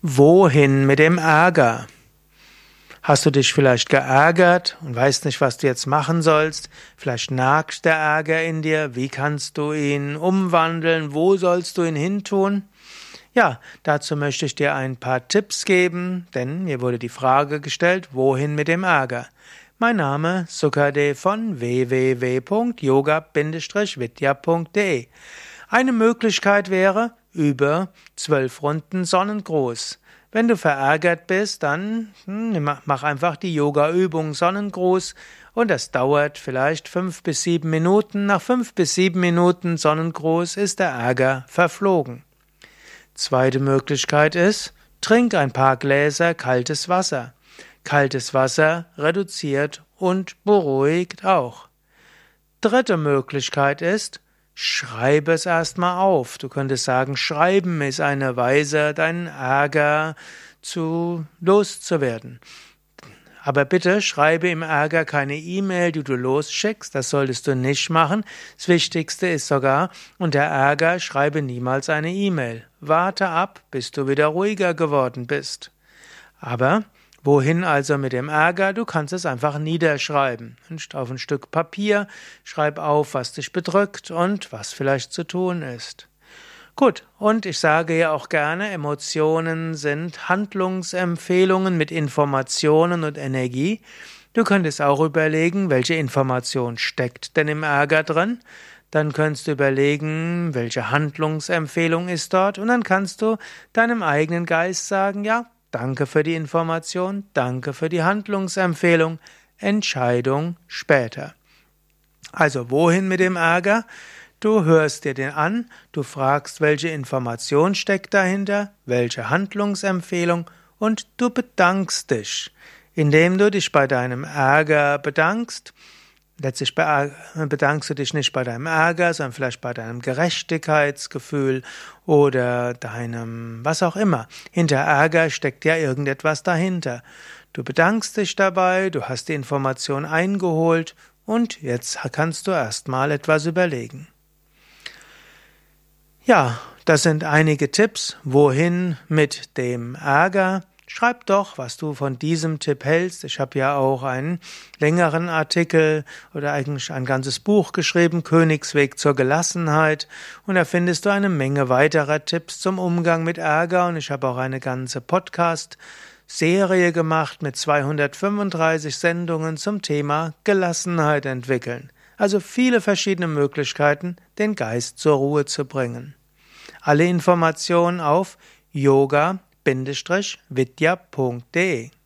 Wohin mit dem Ärger? Hast du dich vielleicht geärgert und weißt nicht, was du jetzt machen sollst? Vielleicht nagt der Ärger in dir. Wie kannst du ihn umwandeln? Wo sollst du ihn hintun? Ja, dazu möchte ich dir ein paar Tipps geben, denn mir wurde die Frage gestellt, wohin mit dem Ärger? Mein Name Sukade von www.yoga-vidya.de. Eine Möglichkeit wäre, über zwölf Runden Sonnengruß. Wenn du verärgert bist, dann hm, mach einfach die Yoga-Übung Sonnengruß und das dauert vielleicht fünf bis sieben Minuten. Nach fünf bis sieben Minuten Sonnengruß ist der Ärger verflogen. Zweite Möglichkeit ist, trink ein paar Gläser kaltes Wasser. Kaltes Wasser reduziert und beruhigt auch. Dritte Möglichkeit ist, Schreibe es erstmal auf. Du könntest sagen, schreiben ist eine Weise, deinen Ärger zu loszuwerden. Aber bitte schreibe im Ärger keine E-Mail, die du losschickst, das solltest du nicht machen. Das Wichtigste ist sogar, unter Ärger schreibe niemals eine E-Mail. Warte ab, bis du wieder ruhiger geworden bist. Aber Wohin also mit dem Ärger? Du kannst es einfach niederschreiben. Auf ein Stück Papier, schreib auf, was dich bedrückt und was vielleicht zu tun ist. Gut, und ich sage ja auch gerne, Emotionen sind Handlungsempfehlungen mit Informationen und Energie. Du könntest auch überlegen, welche Information steckt denn im Ärger drin. Dann kannst du überlegen, welche Handlungsempfehlung ist dort und dann kannst du deinem eigenen Geist sagen, ja, Danke für die Information, danke für die Handlungsempfehlung, Entscheidung später. Also wohin mit dem Ärger? Du hörst dir den an, du fragst, welche Information steckt dahinter, welche Handlungsempfehlung und du bedankst dich. Indem du dich bei deinem Ärger bedankst, Letztlich bedankst du dich nicht bei deinem Ärger, sondern vielleicht bei deinem Gerechtigkeitsgefühl oder deinem was auch immer. Hinter Ärger steckt ja irgendetwas dahinter. Du bedankst dich dabei, du hast die Information eingeholt und jetzt kannst du erstmal etwas überlegen. Ja, das sind einige Tipps, wohin mit dem Ärger. Schreib doch, was du von diesem Tipp hältst. Ich habe ja auch einen längeren Artikel oder eigentlich ein ganzes Buch geschrieben, Königsweg zur Gelassenheit. Und da findest du eine Menge weiterer Tipps zum Umgang mit Ärger. Und ich habe auch eine ganze Podcast-Serie gemacht mit 235 Sendungen zum Thema Gelassenheit entwickeln. Also viele verschiedene Möglichkeiten, den Geist zur Ruhe zu bringen. Alle Informationen auf yoga vidya.de